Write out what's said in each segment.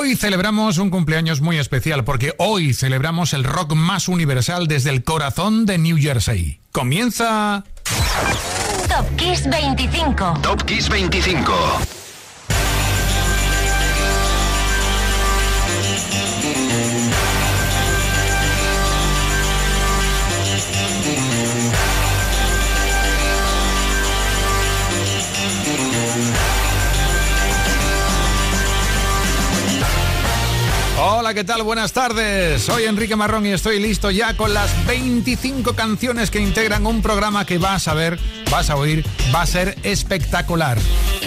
Hoy celebramos un cumpleaños muy especial porque hoy celebramos el rock más universal desde el corazón de New Jersey. Comienza... Top Kiss 25. Top Kiss 25. Hola, ¿qué tal? Buenas tardes. Soy Enrique Marrón y estoy listo ya con las 25 canciones que integran un programa que vas a ver, vas a oír, va a ser espectacular.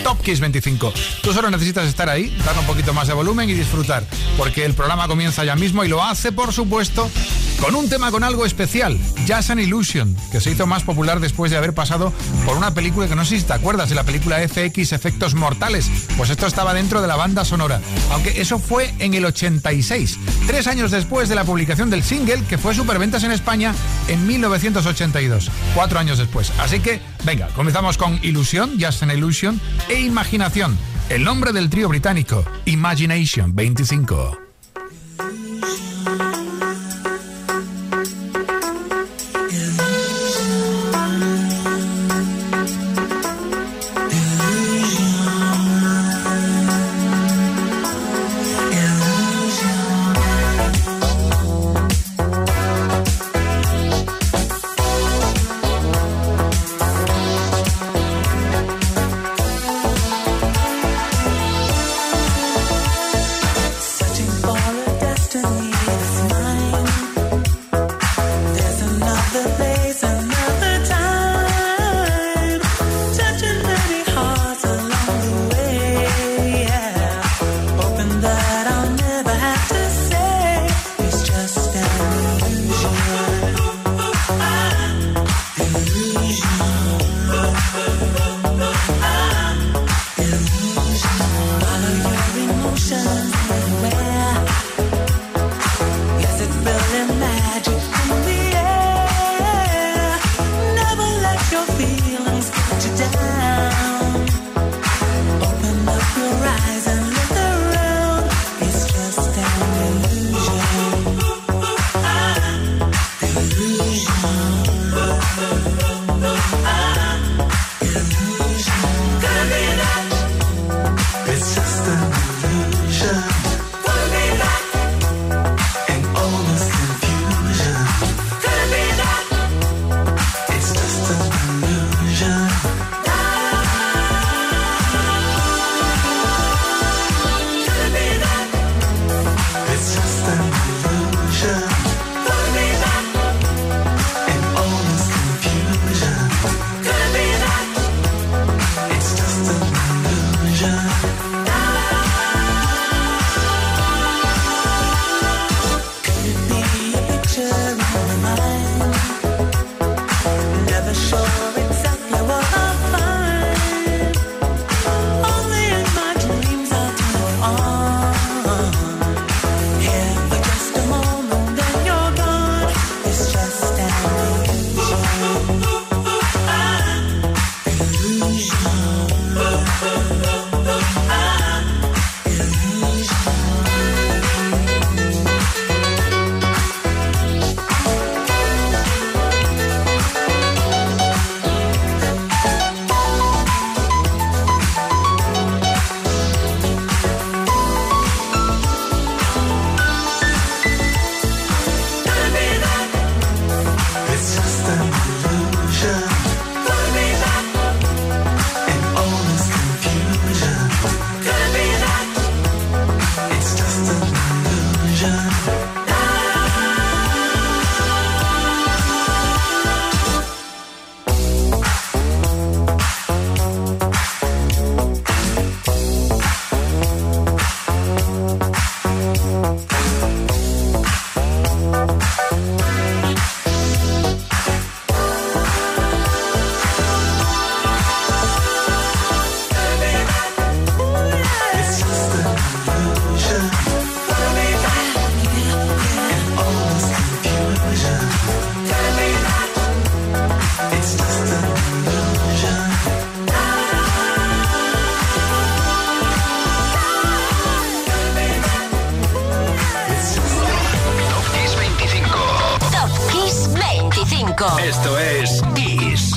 Top Kiss 25. Tú solo necesitas estar ahí, dar un poquito más de volumen y disfrutar, porque el programa comienza ya mismo y lo hace, por supuesto, con un tema con algo especial, Jazz and Illusion, que se hizo más popular después de haber pasado por una película que no sé si te acuerdas, de la película FX Efectos Mortales. Pues esto estaba dentro de la banda sonora, aunque eso fue en el 86, tres años después de la publicación del single que fue superventas en España en 1982, cuatro años después. Así que, venga, comenzamos con Ilusión, Just an Illusion e Imaginación, el nombre del trío británico, Imagination 25. 25. Esto es Kiss.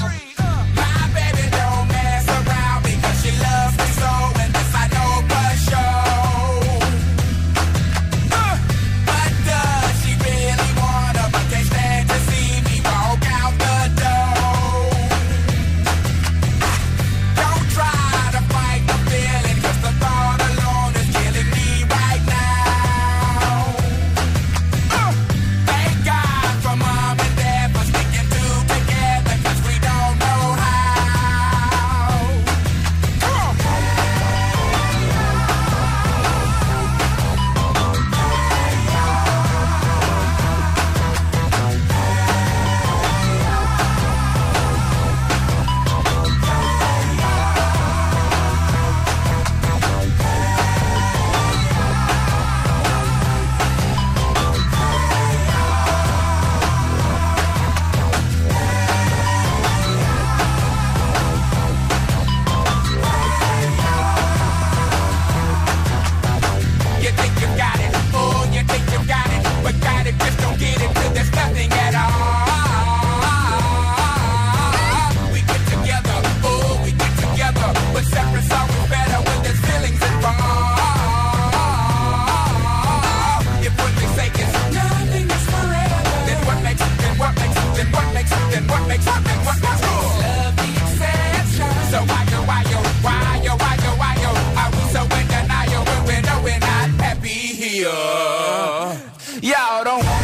Top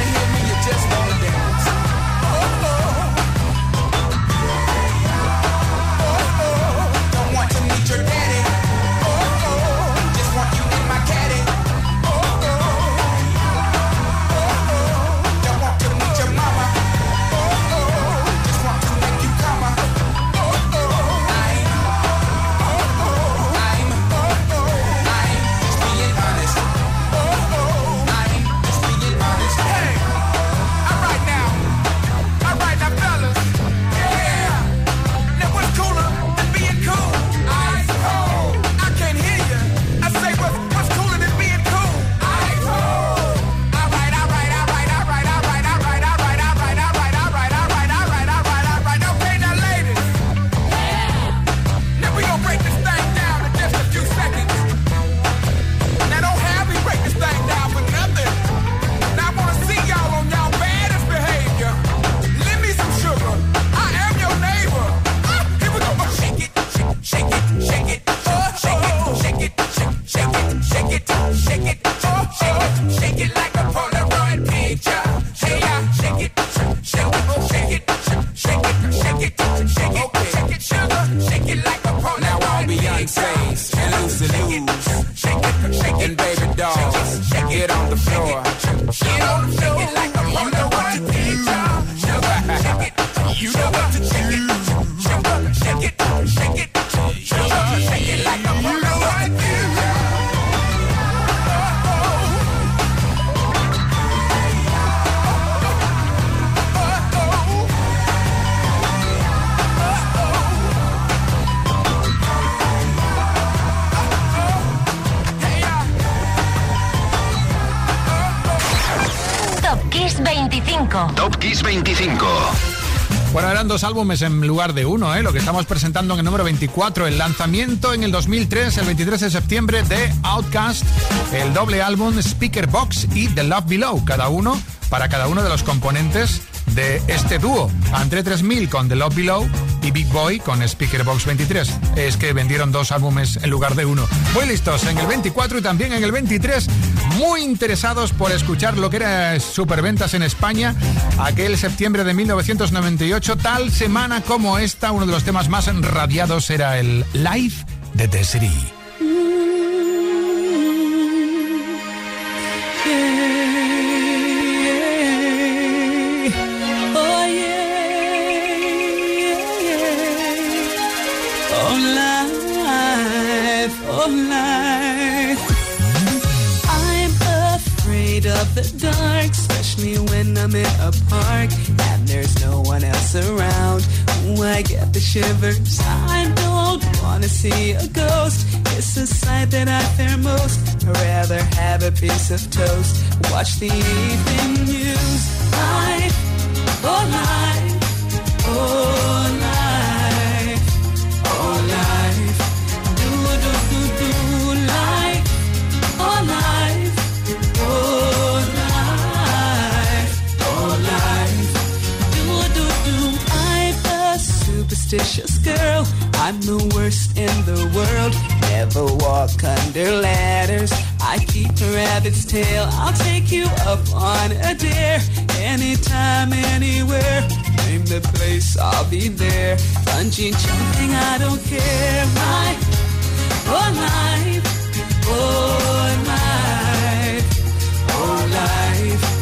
dos álbumes en lugar de uno, ¿eh? lo que estamos presentando en el número 24, el lanzamiento en el 2003, el 23 de septiembre de Outcast, el doble álbum Speaker Box y The Love Below, cada uno para cada uno de los componentes de este dúo. André 3000 con The Love Below y Big Boy con Speaker Box 23. Es que vendieron dos álbumes en lugar de uno. Muy listos en el 24 y también en el 23. Muy interesados por escuchar lo que era superventas en España aquel septiembre de 1998. Tal semana como esta, uno de los temas más radiados era el Live de The City. I'm in a park and there's no one else around. Ooh, I get the shivers. I don't wanna see a ghost. It's a sight that I fear most. I'd rather have a piece of toast. Watch the evening news. Life, oh life superstitious oh. Rabbit's tail. I'll take you up on a dare. Anytime, anywhere. Name the place, I'll be there. Bungee jumping, I don't care. My whole life, oh life, oh life.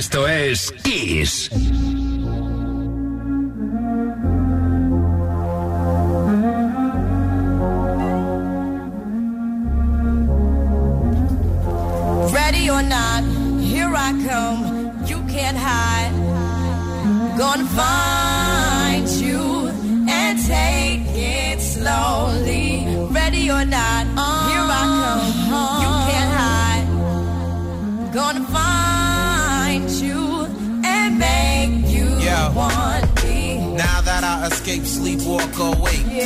Esto es Kiss.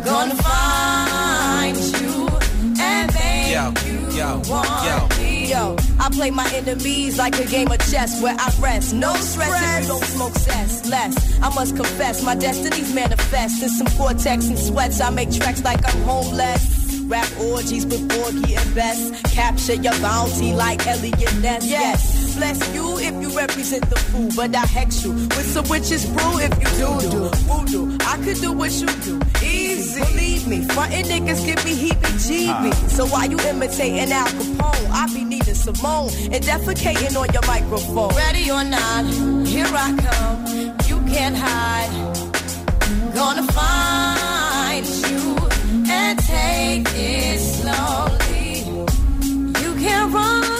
You can't hide. Gonna find you and make Yo, you yo, want yo. me. Yo, I play my enemies like a game of chess where I rest. No stress if you don't smoke cess. Less, I must confess, my destinies manifest. In some cortex and sweats, I make tracks like I'm homeless. Rap orgies with Porgy and Bess. Capture your bounty like Eliot Ness. Yes, bless you if you represent the fool, but I hex you with some witches brew if you do do voodoo. I could do what you do, easy. Believe me, frontin' niggas give me heebie-jeebie. So while you imitating Al Capone, I be Nina Simone and defecating on your microphone. Ready or not, here I come. You can't hide. Gonna find you and take it slowly. You can't run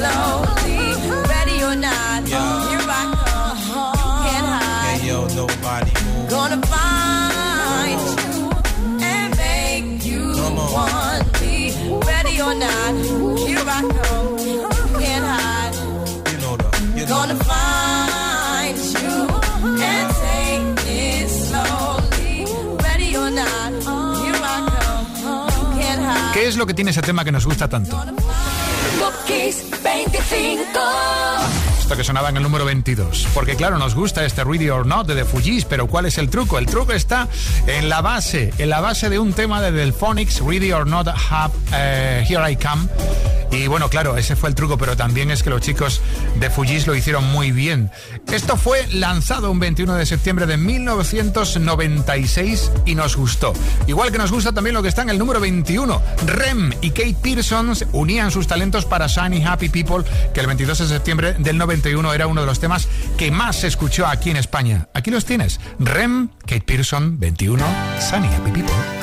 slowly. Ready or not, here I come. You can't hide. Hey, yo, nobody. Gonna find you and make you want me. Ready or not, here I come. You can't hide. You know the, you know Gonna find you and take it slowly. Ready or not, here I come. You can't hide. ¿Qué es lo que tiene ese tema que nos gusta tanto? Kiss 25. Esto que sonaba en el número 22. Porque claro, nos gusta este Ready or Not de The Fugees, pero ¿cuál es el truco? El truco está en la base, en la base de un tema de Delphonics, Ready or Not, Have, eh, Here I Come. Y bueno, claro, ese fue el truco, pero también es que los chicos de Fugees lo hicieron muy bien. Esto fue lanzado un 21 de septiembre de 1996 y nos gustó. Igual que nos gusta también lo que está en el número 21. Rem y Kate Pearson unían sus talentos para Shiny Happy People, que el 22 de septiembre del 91 era uno de los temas que más se escuchó aquí en España. Aquí los tienes. Rem, Kate Pearson, 21, Shiny Happy People.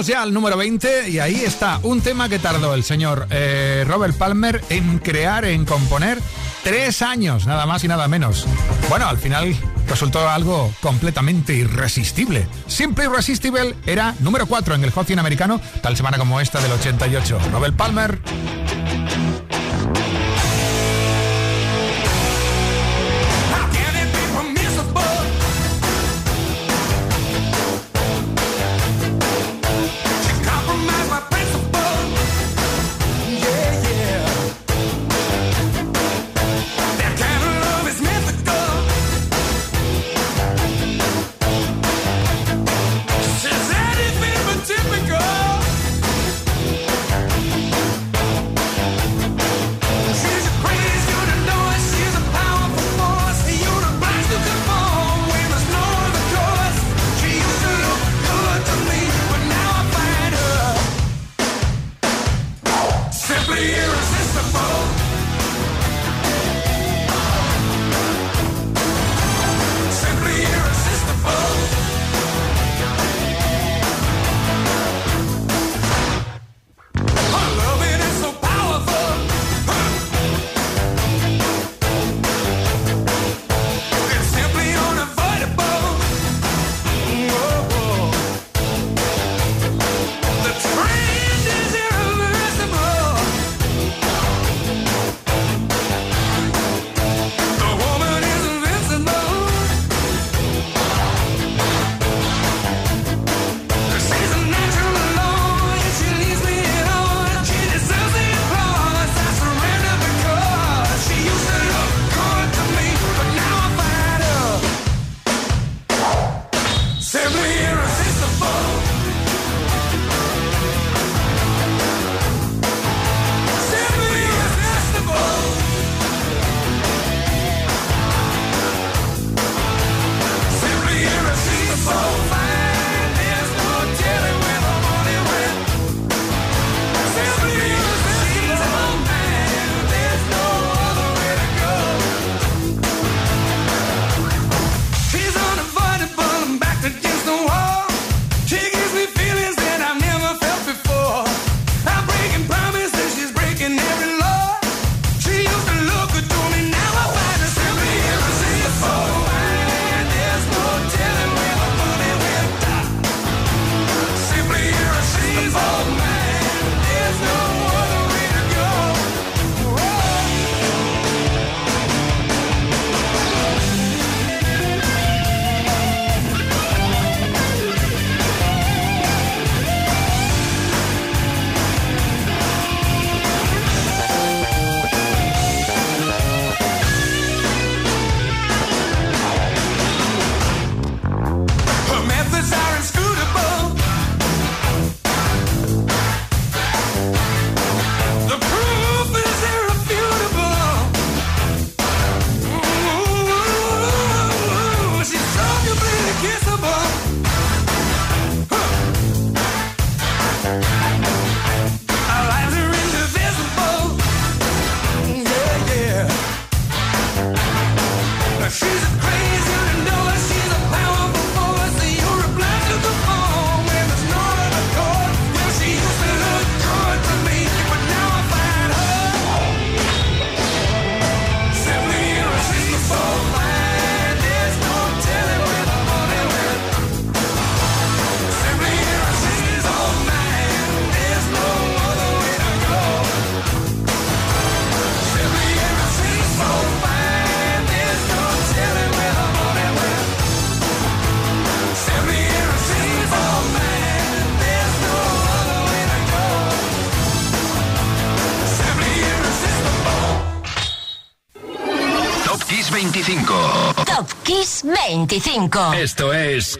Ya al número 20 y ahí está un tema que tardó el señor eh, Robert Palmer en crear, en componer, tres años, nada más y nada menos. Bueno, al final resultó algo completamente irresistible. Simple Irresistible era número 4 en el Hot 100 americano, tal semana como esta del 88. Robert Palmer. Esto es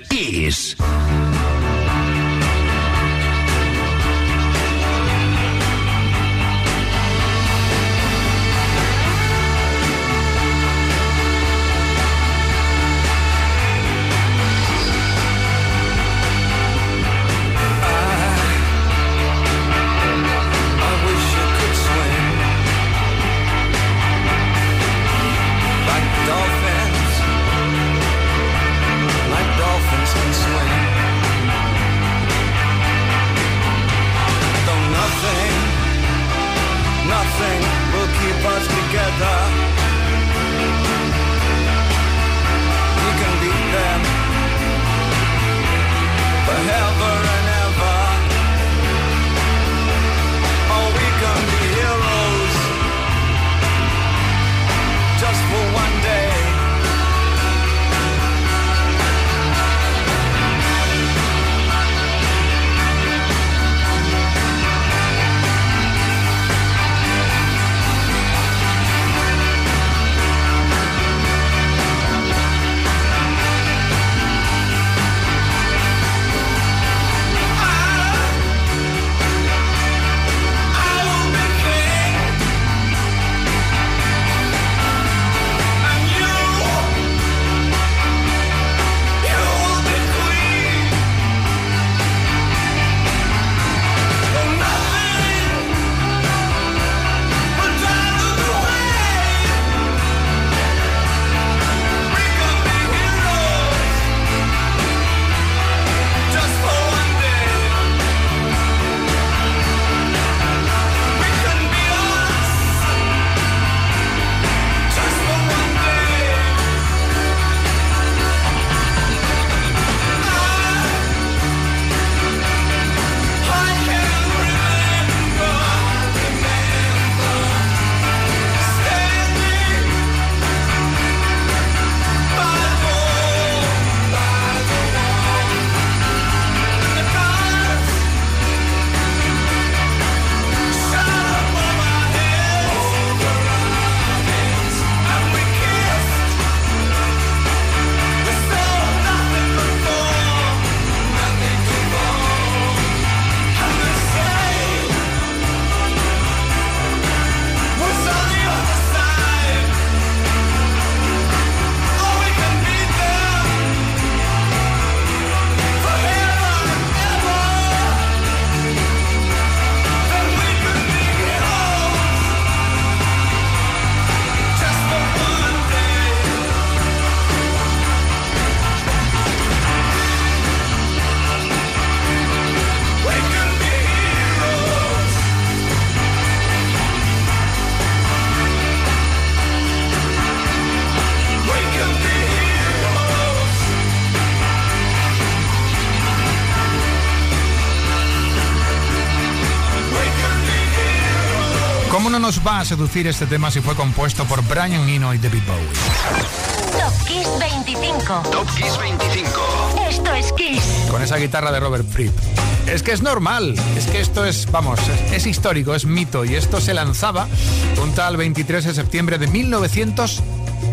a seducir este tema si fue compuesto por Brian Eno y David Bowie? Top Kiss 25. Top Kiss 25. Esto es Kiss. Con esa guitarra de Robert Fripp. Es que es normal, es que esto es, vamos, es, es histórico, es mito y esto se lanzaba un tal 23 de septiembre de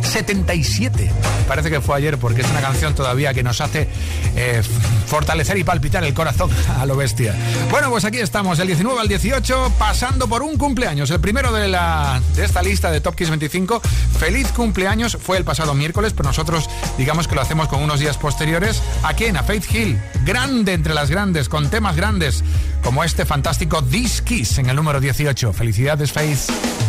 1977. Parece que fue ayer porque es una canción todavía que nos hace eh, fortalecer y palpitar el corazón a lo bestia. Bueno, pues aquí estamos, del 19 al 18, pasando por un cumpleaños, el primero de, la, de esta lista de Top Kiss 25. Feliz cumpleaños, fue el pasado miércoles, pero nosotros digamos que lo hacemos con unos días posteriores. ¿A quién? A Faith Hill, grande entre las grandes, con temas grandes, como este fantástico This Kiss en el número 18. Felicidades, Faith.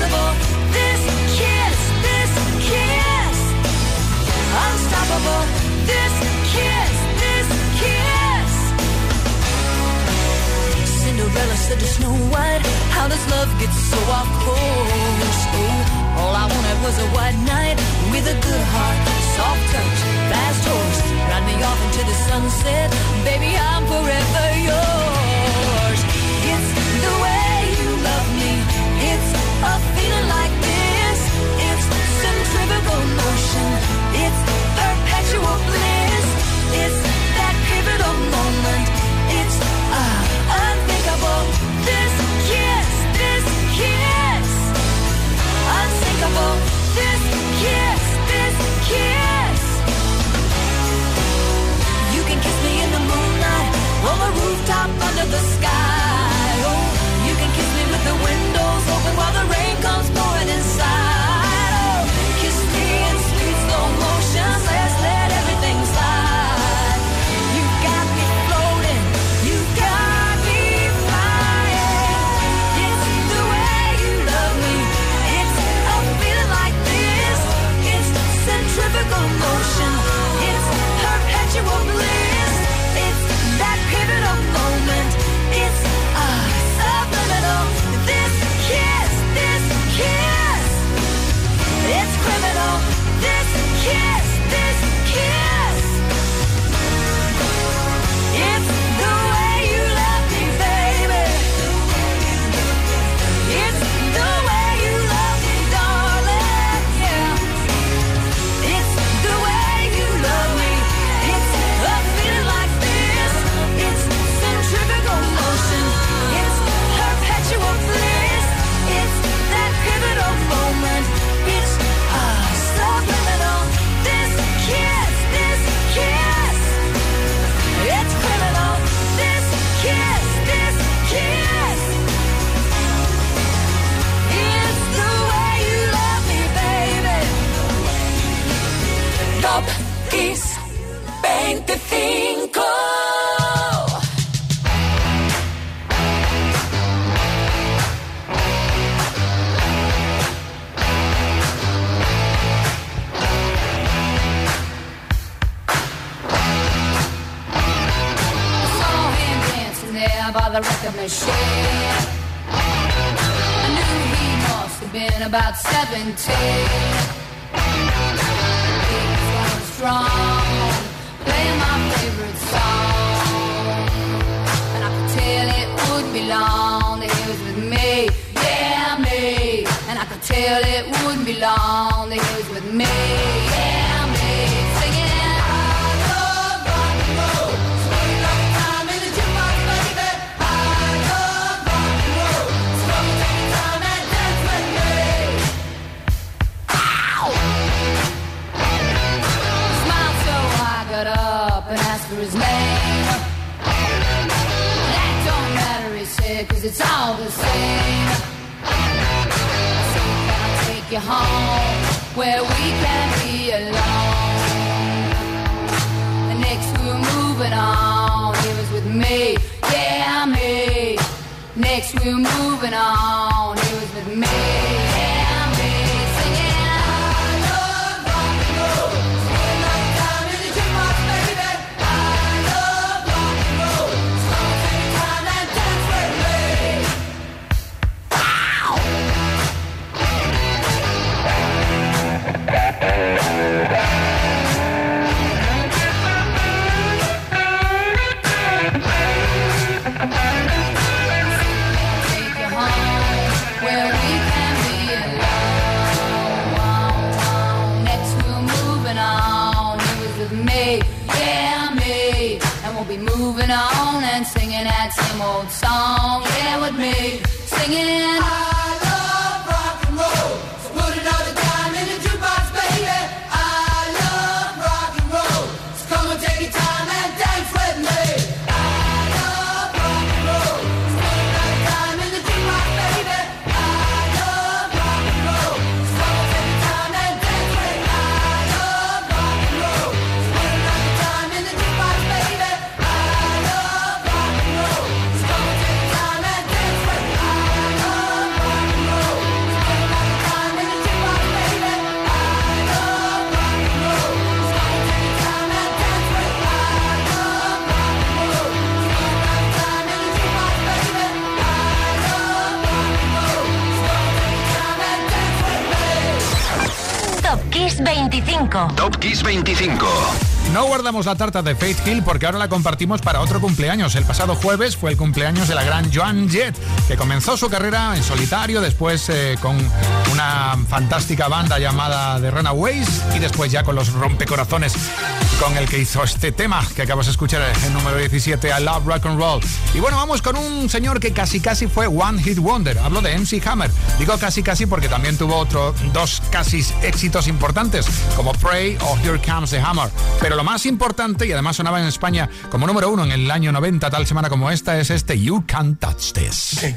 Impossible. This kiss, this kiss, unstoppable. This kiss, this kiss. Cinderella said to Snow White, How does love get so off course? Oh, all I wanted was a white knight with a good heart, soft touch, fast horse. Ride me off into the sunset, baby, I'm forever yours. La tarta de Faith Hill porque ahora la compartimos para otro cumpleaños. El pasado jueves fue el cumpleaños de la gran Joan Jett, que comenzó su carrera en solitario, después eh, con una fantástica banda llamada The Runaways y después ya con los rompecorazones con el que hizo este tema que acabas de escuchar, el número 17, I Love Rock and Roll. Y bueno, vamos con un señor que casi casi fue One Hit Wonder. Hablo de MC Hammer. Digo casi casi porque también tuvo otro, dos casi éxitos importantes, como Pray o Here Comes the Hammer. Pero lo más importante, y además sonaba en España como número uno en el año 90, tal semana como esta, es este You Can't Touch This.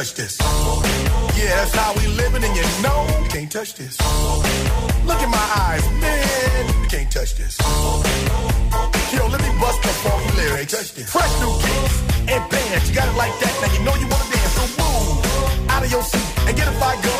Touch this. Yeah, that's how we living, and you know you can't touch this. Look in my eyes, man, you can't touch this. Yo, let me bust the funky lyrics. Touch this. Fresh new kicks and bands, you got it like that. Now you know you wanna dance, so move out of your seat and get a fire girl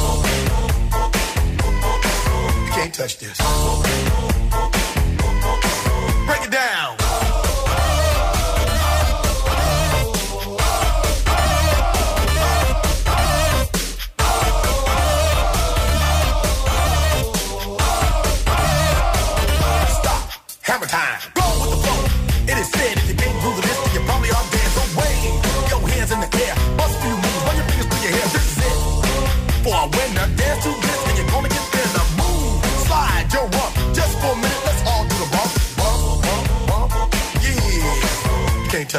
Touch this.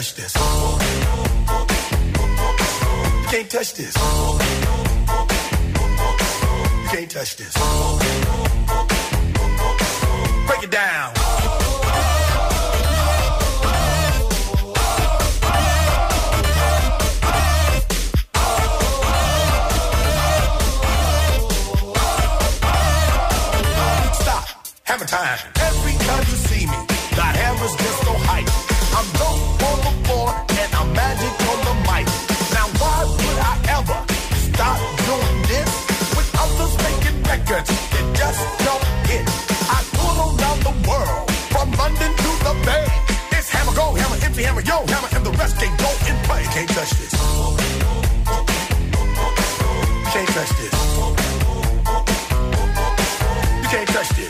Touch this. You can't touch this. You can't touch this. Break it down. Stop. Hammer time. Every time you see me, the hammer's just so hype. I'm dope magic on the mic. Now why would I ever stop doing this with others making records that just don't hit? I tour around the world from London to the Bay. It's hammer go, hammer MC, hammer yo, hammer and the rest can't go and play. Can't touch this. Can't touch this. You can't touch this.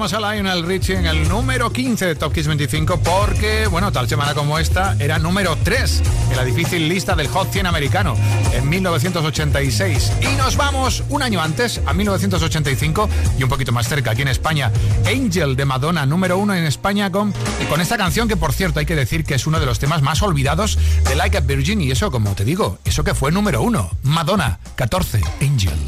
Escuchábamos a Lionel Richie en el número 15 de Top Kiss 25 porque, bueno, tal semana como esta era número 3 en la difícil lista del Hot 100 americano en 1986. Y nos vamos un año antes, a 1985 y un poquito más cerca, aquí en España. Angel de Madonna, número 1 en España con, con esta canción que, por cierto, hay que decir que es uno de los temas más olvidados de Like a Virgin. Y eso, como te digo, eso que fue número 1. Madonna, 14, Angel.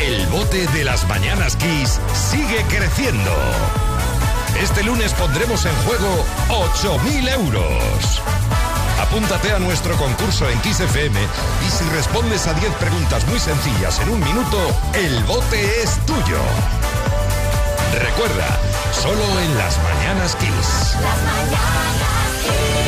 El bote de las mañanas Kiss sigue creciendo. Este lunes pondremos en juego 8.000 euros. Apúntate a nuestro concurso en XFM y si respondes a 10 preguntas muy sencillas en un minuto, el bote es tuyo. Recuerda, solo en las mañanas Kiss. Las mañanas Kiss.